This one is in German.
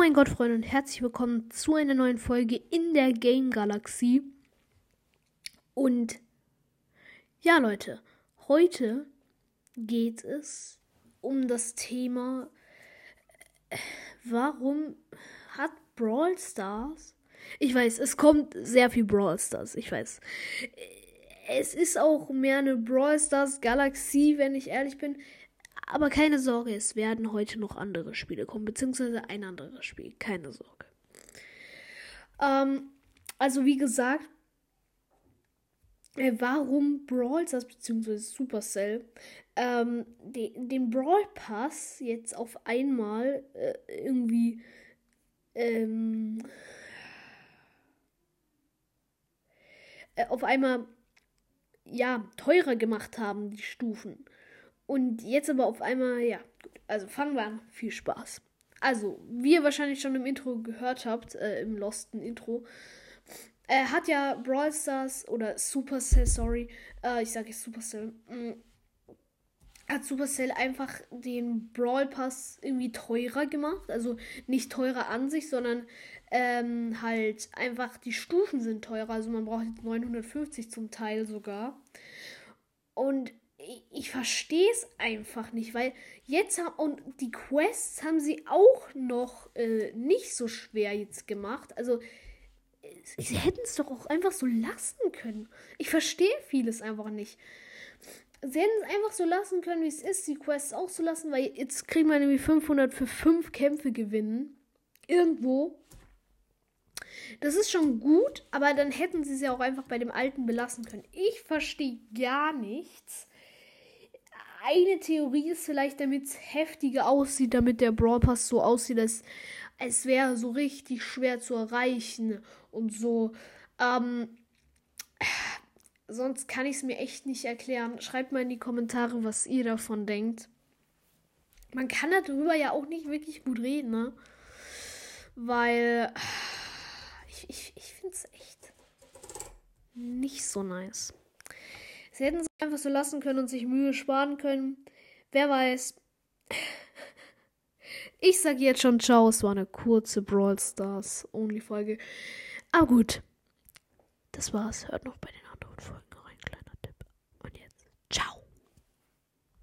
mein Gott, Freunde, und herzlich willkommen zu einer neuen Folge in der Game Galaxie. Und ja, Leute, heute geht es um das Thema, warum hat Brawl Stars? Ich weiß, es kommt sehr viel Brawl Stars, ich weiß. Es ist auch mehr eine Brawl Stars Galaxie, wenn ich ehrlich bin. Aber keine Sorge, es werden heute noch andere Spiele kommen, beziehungsweise ein anderes Spiel. Keine Sorge. Ähm, also wie gesagt, äh, warum Brawl Stars beziehungsweise Supercell ähm, den, den Brawl Pass jetzt auf einmal äh, irgendwie ähm, äh, auf einmal ja teurer gemacht haben die Stufen und jetzt aber auf einmal, ja, gut. Also fangen wir an. Viel Spaß. Also, wie ihr wahrscheinlich schon im Intro gehört habt, äh, im Losten Intro, äh, hat ja Brawl Stars oder Supercell, sorry, äh, ich sage jetzt Supercell, mh, mm, hat Supercell einfach den Brawl Pass irgendwie teurer gemacht. Also nicht teurer an sich, sondern ähm, halt einfach die Stufen sind teurer. Also man braucht jetzt 950 zum Teil sogar. Und ich verstehe es einfach nicht, weil jetzt haben und die Quests haben sie auch noch äh, nicht so schwer jetzt gemacht. Also sie hätten es doch auch einfach so lassen können. Ich verstehe vieles einfach nicht. Sie hätten es einfach so lassen können, wie es ist, die Quests auch so lassen, weil jetzt kriegen wir nämlich 500 für 5 Kämpfe gewinnen. Irgendwo. Das ist schon gut, aber dann hätten sie es ja auch einfach bei dem alten belassen können. Ich verstehe gar nichts eine Theorie ist vielleicht, damit es heftiger aussieht, damit der Brawl Pass so aussieht, als es wäre so richtig schwer zu erreichen und so. Ähm, sonst kann ich es mir echt nicht erklären. Schreibt mal in die Kommentare, was ihr davon denkt. Man kann darüber ja auch nicht wirklich gut reden, ne? Weil ich, ich, ich finde es echt nicht so nice. Sie hätten einfach so lassen können und sich Mühe sparen können. Wer weiß. Ich sage jetzt schon ciao. Es war eine kurze Brawl Stars Only Folge. Aber gut. Das war's. Hört noch bei den anderen Folgen.